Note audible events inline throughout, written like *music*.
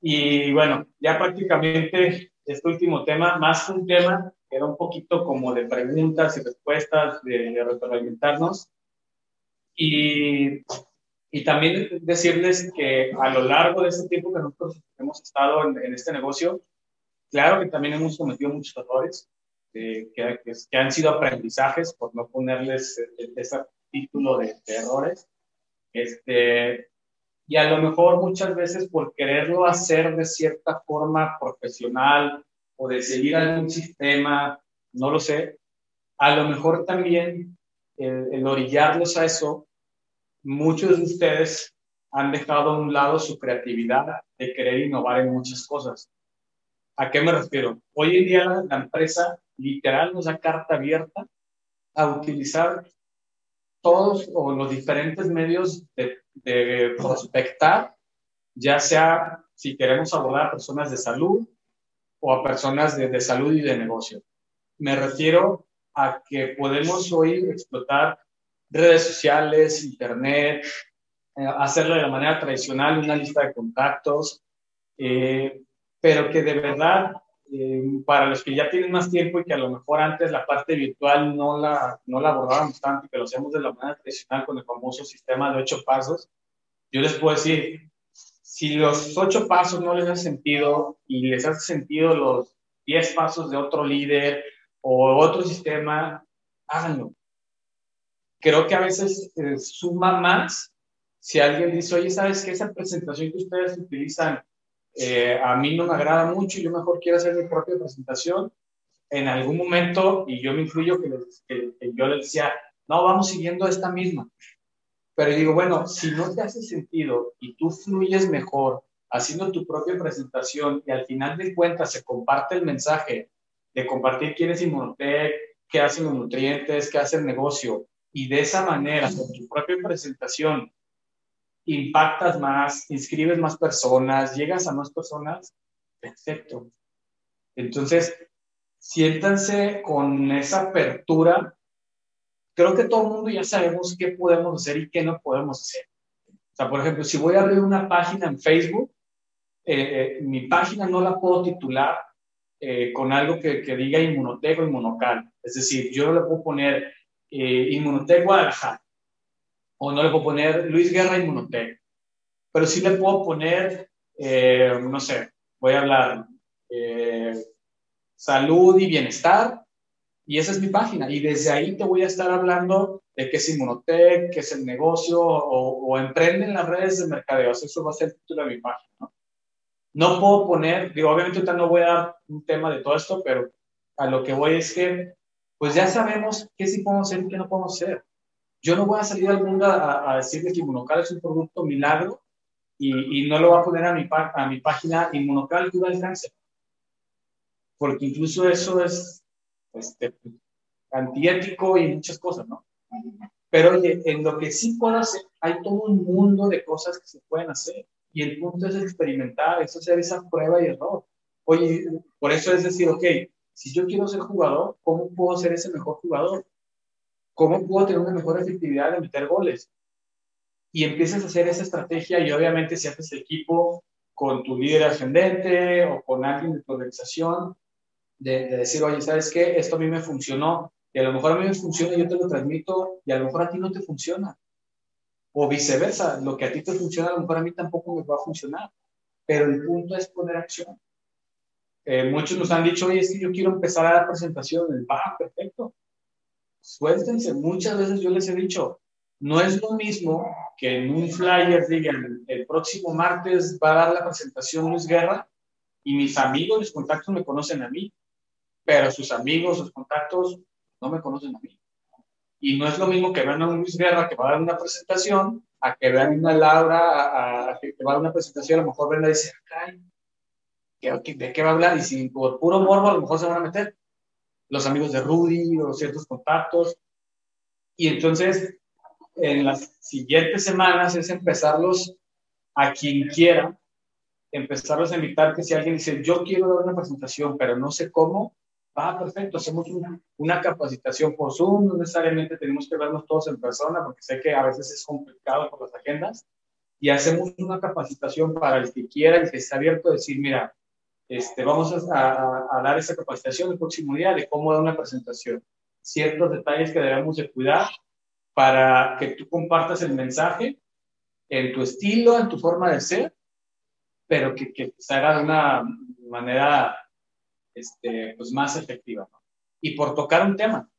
Y bueno, ya prácticamente este último tema, más que un tema, era un poquito como de preguntas y respuestas, de, de retroalimentarnos. Y, y, también decirles que a lo largo de este tiempo que nosotros hemos estado en, en este negocio, claro que también hemos cometido muchos errores, eh, que, que, han sido aprendizajes, por no ponerles ese título de, de errores. Este, y a lo mejor muchas veces por quererlo hacer de cierta forma profesional o de seguir algún sistema, no lo sé, a lo mejor también el, orillarlos a eso, muchos de ustedes han dejado a un lado su creatividad de querer innovar en muchas cosas. ¿A qué me refiero? Hoy en día la, la empresa literal nos da carta abierta a utilizar todos o los diferentes medios de, de prospectar, ya sea si queremos abordar a personas de salud o a personas de, de salud y de negocio. Me refiero a que podemos hoy explotar redes sociales, internet, eh, hacerlo de la manera tradicional, una lista de contactos, eh, pero que de verdad eh, para los que ya tienen más tiempo y que a lo mejor antes la parte virtual no la, no la abordábamos tanto, que lo hacemos de la manera tradicional con el famoso sistema de ocho pasos, yo les puedo decir, si los ocho pasos no les hace sentido y les hace sentido los diez pasos de otro líder o otro sistema, háganlo. Creo que a veces eh, suma más si alguien dice, oye, ¿sabes qué? Esa presentación que ustedes utilizan eh, a mí no me agrada mucho, yo mejor quiero hacer mi propia presentación. En algún momento, y yo me incluyo, que yo les decía, no, vamos siguiendo esta misma. Pero digo, bueno, si no te hace sentido y tú fluyes mejor haciendo tu propia presentación y al final de cuentas se comparte el mensaje de compartir quién es Inmunotech, qué hacen los nutrientes, qué hace el negocio, y de esa manera, con tu propia presentación, impactas más, inscribes más personas, llegas a más personas, perfecto. Entonces, siéntanse con esa apertura. Creo que todo el mundo ya sabemos qué podemos hacer y qué no podemos hacer. O sea, por ejemplo, si voy a abrir una página en Facebook, eh, eh, mi página no la puedo titular eh, con algo que, que, diga Inmunotec o Inmunocal. Es decir, yo le puedo poner eh, Inmunotec Guadalajara o no le puedo poner Luis Guerra Inmunotec, pero sí le puedo poner, eh, no sé, voy a hablar eh, salud y bienestar, y esa es mi página, y desde ahí te voy a estar hablando de qué es Inmunotec, qué es el negocio, o, o emprende en las redes de mercadeo, eso va a ser el título de mi página, ¿no? No puedo poner, digo, obviamente ahorita no voy a dar un tema de todo esto, pero a lo que voy es que, pues ya sabemos qué sí podemos hacer y qué no podemos hacer. Yo no voy a salir al mundo a, a decirle que Inmunocal es un producto milagro y, y no lo voy a poner a mi, a mi página Inmunocal cura el cáncer. Porque incluso eso es este, antiético y muchas cosas, ¿no? Pero oye, en lo que sí puedo hacer, hay todo un mundo de cosas que se pueden hacer. Y el punto es experimentar, es hacer esa prueba y error. Oye, por eso es decir, ok, si yo quiero ser jugador, ¿cómo puedo ser ese mejor jugador? ¿Cómo puedo tener una mejor efectividad de meter goles? Y empiezas a hacer esa estrategia y obviamente si haces equipo con tu líder ascendente o con alguien de tu organización, de, de, decir, oye, ¿sabes qué? Esto a mí me funcionó y a lo mejor a mí me funciona yo te lo transmito y a lo mejor a ti no te funciona. O viceversa, lo que a ti te funciona a lo mejor a mí tampoco me va a funcionar. Pero el punto es poner acción. Eh, muchos nos han dicho, oye, es que yo quiero empezar a dar presentaciones. Va, perfecto. Suéltense. Muchas veces yo les he dicho, no es lo mismo que en un flyer digan, el próximo martes va a dar la presentación Luis Guerra y mis amigos, mis contactos me conocen a mí, pero sus amigos, sus contactos no me conocen a mí. Y no es lo mismo que vean a Luis Guerra que va a dar una presentación, a que vean una Laura a, a, que va a dar una presentación, a lo mejor ven y dicen, ay, ¿de qué va a hablar? Y si por puro morbo a lo mejor se van a meter los amigos de Rudy o ciertos contactos. Y entonces, en las siguientes semanas es empezarlos a quien quiera, empezarlos a invitar que si alguien dice, yo quiero dar una presentación, pero no sé cómo, va, perfecto, hacemos una, una, capacitación por Zoom, no necesariamente tenemos que vernos todos en persona, porque sé que a veces es complicado por las agendas, y hacemos una capacitación para el que quiera, el que está abierto, decir, mira, este, vamos a, a, dar esa capacitación el próximo día de cómo dar una presentación. Ciertos detalles que debemos de cuidar para que tú compartas el mensaje en tu estilo, en tu forma de ser, pero que, que se haga de una manera este, pues más efectiva. Y por tocar un tema,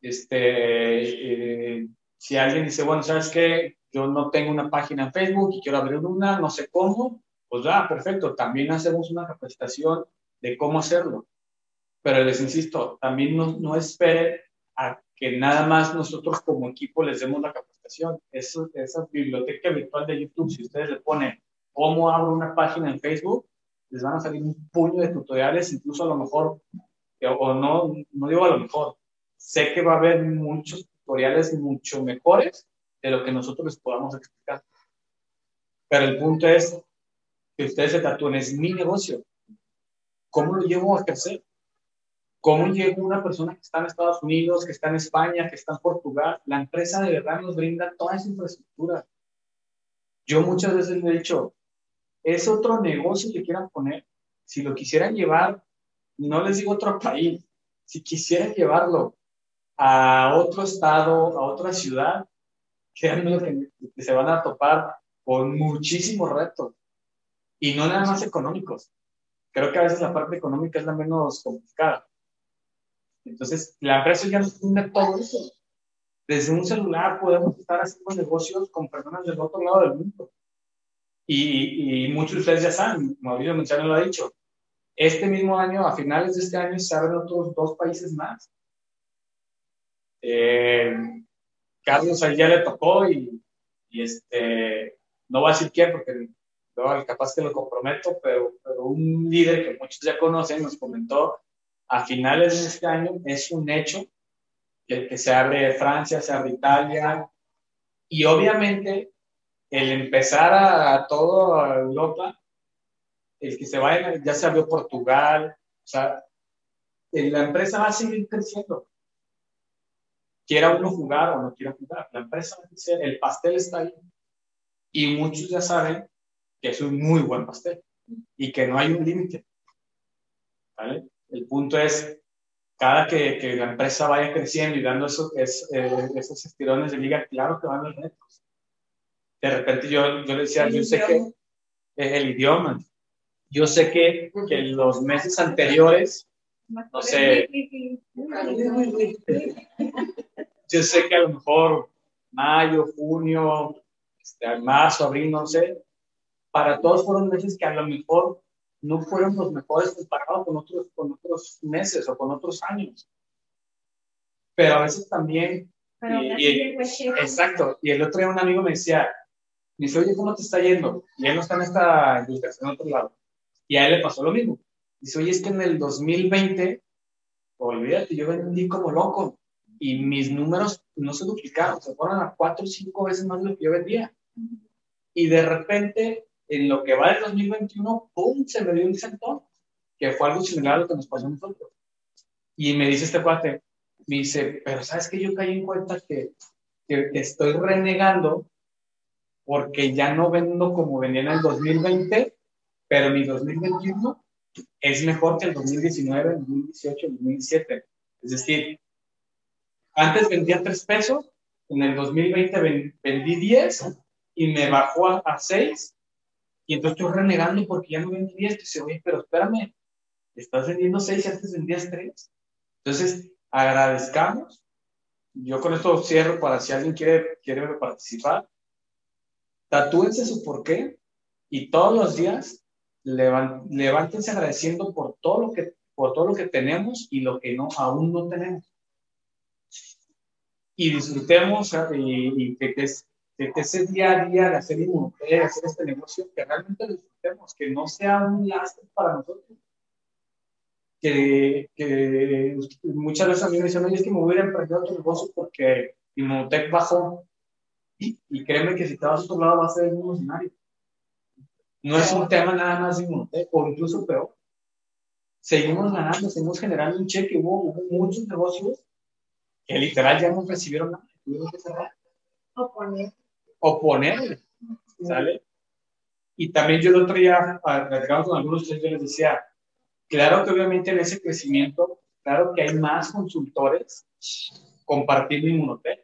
este, eh, si alguien dice, bueno, ¿sabes qué? Yo no tengo una página en Facebook y quiero abrir una, no sé cómo, pues perfecto, también hacemos una capacitación de cómo hacerlo. Pero les insisto, también no, no esperen a que nada más nosotros como equipo les demos la capacitación. Eso, esa biblioteca virtual de YouTube, si ustedes le ponen cómo abro una página en Facebook, les van a salir un puño de tutoriales, incluso a lo mejor, o no, no digo a lo mejor, sé que va a haber muchos tutoriales mucho mejores de lo que nosotros les podamos explicar. Pero el punto es que ustedes se tatúen, es mi negocio. ¿Cómo lo llevo a crecer? ¿Cómo llevo una persona que está en Estados Unidos, que está en España, que está en Portugal? La empresa de verdad nos brinda toda esa infraestructura. Yo muchas veces le he dicho, es otro negocio que quieran poner. Si lo quisieran llevar, no les digo otro país, si quisieran llevarlo a otro estado, a otra ciudad, que se van a topar con muchísimos retos y no nada más económicos. Creo que a veces la parte económica es la menos complicada. Entonces, la empresa ya nos tiene todo eso. Desde un celular podemos estar haciendo negocios con personas del otro lado del mundo. Y, y muchos de ustedes ya saben, Mauricio Menchano lo ha dicho, este mismo año, a finales de este año, se abren otros dos países más. Eh, Carlos ahí ya le tocó y, y, este, no voy a decir quién porque no, capaz que lo comprometo, pero, pero un líder que muchos ya conocen nos comentó a finales de este año, es un hecho que, que se abre Francia, se abre Italia y obviamente el empezar a, toda Europa, el que se vaya, ya se abrió Portugal, o sea, la empresa va a seguir creciendo. Quiera uno jugar o no quiera jugar, la empresa va a crecer, el pastel está ahí. Y muchos ya saben que es un muy buen pastel y que no hay un límite. ¿Vale? El punto es, cada que, que, la empresa vaya creciendo y dando esos, es, eh, esos estirones de liga, claro que van haber retos de repente yo, yo le decía, yo sé que es el idioma. Yo sé que, que en los meses anteriores, no sé, *laughs* yo sé que a lo mejor mayo, junio, este, marzo, abril, no sé, para todos fueron meses que a lo mejor no fueron los mejores comparados con otros, con otros meses o con otros años. Pero a veces también... exacto. Y el otro día un amigo me decía, me dice, oye, ¿cómo te está yendo? Y él no está en esta industria, está en otro lado. Y a él le pasó lo mismo. Dice, oye, es que en el 2020, olvídate, yo vendí como loco y mis números no se duplicaron, se fueron a cuatro o cinco veces más de lo que yo vendía. Y de repente, en lo que va del 2021, ¡pum! se me dio un sentón, que fue algo similar a lo que nos pasó a nosotros. Y me dice este cuate, me dice, pero ¿sabes que Yo caí en cuenta que, que estoy renegando porque ya no vendo como vendía en el 2020, pero mi 2021 es mejor que el 2019, el 2018, el 2017. Es decir, antes vendía 3 pesos, en el 2020 vendí 10 y me bajó a, 6 y entonces estoy renegando porque ya no vendí 10. Dice, oye, pero espérame, estás vendiendo 6 y antes vendías 3. Entonces, agradezcamos. Yo con esto cierro para si alguien quiere, quiere participar tatúense su porqué y todos los días levántense agradeciendo por todo lo que por todo lo que tenemos y lo que no aún no tenemos y disfrutemos y, que, ese día a día de hacer de hacer este negocio, que realmente disfrutemos, que no sea un lastre para nosotros. Que, muchas veces a mí me dicen, oye, es que me voy a emprender otro negocio porque Inmunotech bajó. Y, créeme que si te vas a otro lado va a ser el mismo escenario. No es un tema nada más de o incluso peor. Seguimos ganando, seguimos generando un cheque. Hubo, muchos negocios que literal ya no recibieron nada. Tuvieron que cerrar. O poner. ¿sale? Y también yo el otro día, platicando con algunos de yo les decía, claro que obviamente en ese crecimiento, claro que hay más consultores compartiendo Inmunotech.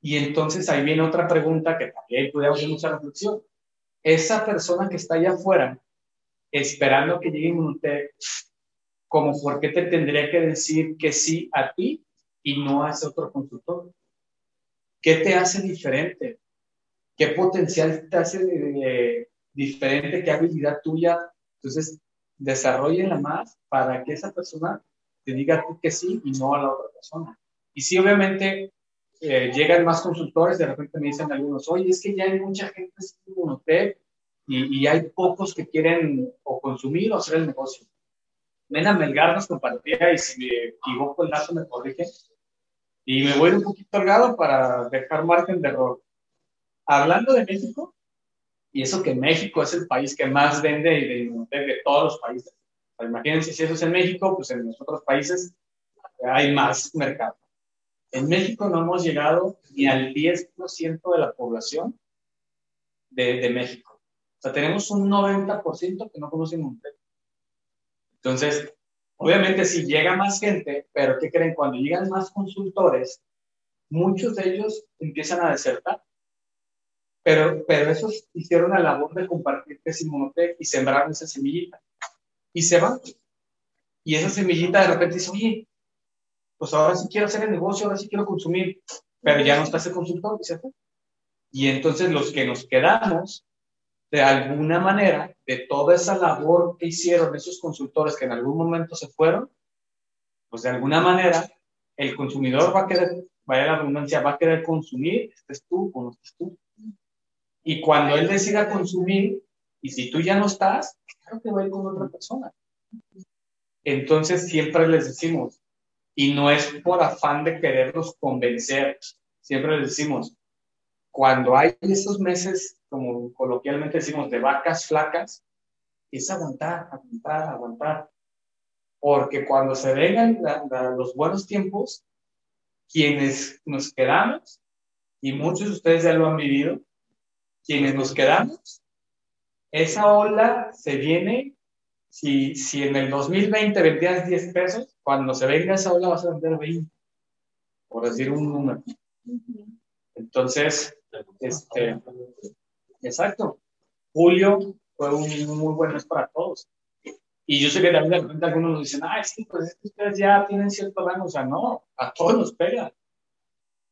Y entonces ahí viene otra pregunta que también podríamos hacer mucha reflexión. Esa persona que está allá afuera, esperando que llegue Inmunotech, como por qué te tendría que decir que sí a ti y no a ese otro consultor? ¿Qué te hace diferente? ¿Qué potencial te hace eh, diferente? ¿Qué habilidad tuya? Entonces, desarrollenla más para que esa persona te diga tú que sí y no a la otra persona. Y sí, obviamente, eh, llegan más consultores, de repente me dicen algunos, oye, es que ya hay mucha gente en hotel y, y hay pocos que quieren o consumir o hacer el negocio. Nena Melgar nos compartía, y si me equivoco el dato me corrige, y me voy un poquito holgado para dejar margen de error. Hablando de México, y eso que México es el país que más vende de, de todos los países. imagínense si eso es en México, pues en los otros países hay más mercado. En México no hemos llegado ni al 10% de la población de, de, México. O sea, tenemos un 90% que no conocen Monterrey. Entonces, obviamente si llega más gente, pero ¿qué creen? Cuando llegan más consultores, muchos de ellos empiezan a desertar. Pero, pero esos hicieron la labor de compartir Simonotec y sembraron esa semillita. Y se van. Y esa semillita de repente dice, oye, pues ahora sí quiero hacer el negocio, ahora sí quiero consumir, pero ya no está ese consultor, ¿cierto? Y entonces los que nos quedamos de alguna manera, de toda esa labor que hicieron esos consultores que en algún momento se fueron, pues de alguna manera el consumidor va a querer, vaya la redundancia, va a querer consumir, estés tú o no estés tú. Y cuando él decida consumir, y si tú ya no estás, claro que va a ir con otra persona. Entonces siempre les decimos, y no es por afán de quererlos convencer, siempre les decimos, cuando hay esos meses, como coloquialmente decimos, de vacas flacas, es aguantar, aguantar, aguantar. Porque cuando se vengan los buenos tiempos, quienes nos quedamos, y muchos de ustedes ya lo han vivido, quienes nos quedamos, esa ola se viene, si, si en el 2020 vendías 10 pesos, cuando se venga esa ola vas a vender 20, por decir un número. Entonces, este, exacto. Julio fue un muy buen mes para todos. Y yo sé que también de algunos nos dicen, ah, sí, pues es que ustedes ya tienen cierto rango. O sea, no, a todos nos pega.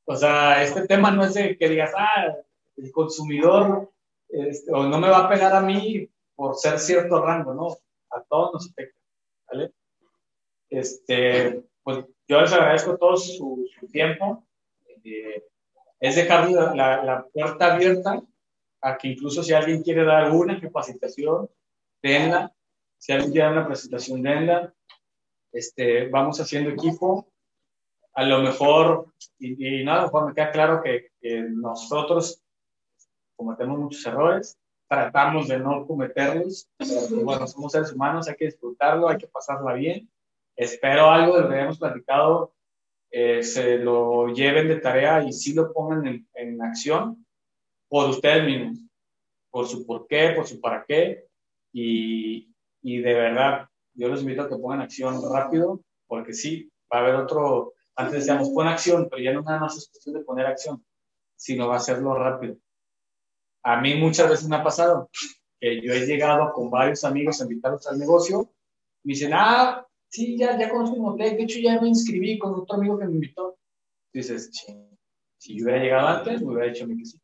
O sea, este tema no es de que digas, ah, el consumidor este, o no me va a pegar a mí por ser cierto rango, no, a todos nos pega. ¿vale? Este, pues yo les agradezco todo su, su tiempo. Eh, es dejar la, la, puerta abierta a que incluso si alguien quiere dar una capacitación, denla. Si alguien quiere dar una presentación, denla. Este, vamos haciendo equipo. A lo mejor, y, nada, a lo me queda claro que, nosotros cometemos muchos errores, tratamos de no cometerlos. bueno, somos seres humanos, hay que disfrutarlo, hay que pasarla bien. Espero algo de lo que hemos platicado eh, se lo lleven de tarea y sí lo pongan en, en, acción por ustedes mismos, por su por qué, por su para qué. Y, y de verdad, yo los invito a que pongan acción rápido, porque sí, va a haber otro, antes decíamos, pon acción, pero ya no nada más es cuestión de poner acción, sino va a hacerlo rápido. A mí muchas veces me ha pasado que yo he llegado con varios amigos a invitarlos al negocio, me dicen, ah, sí, ya, ya conozco un hotel, de hecho ya me inscribí con otro amigo que me invitó. Dices, si yo hubiera llegado antes, me hubiera dicho a mí que sí.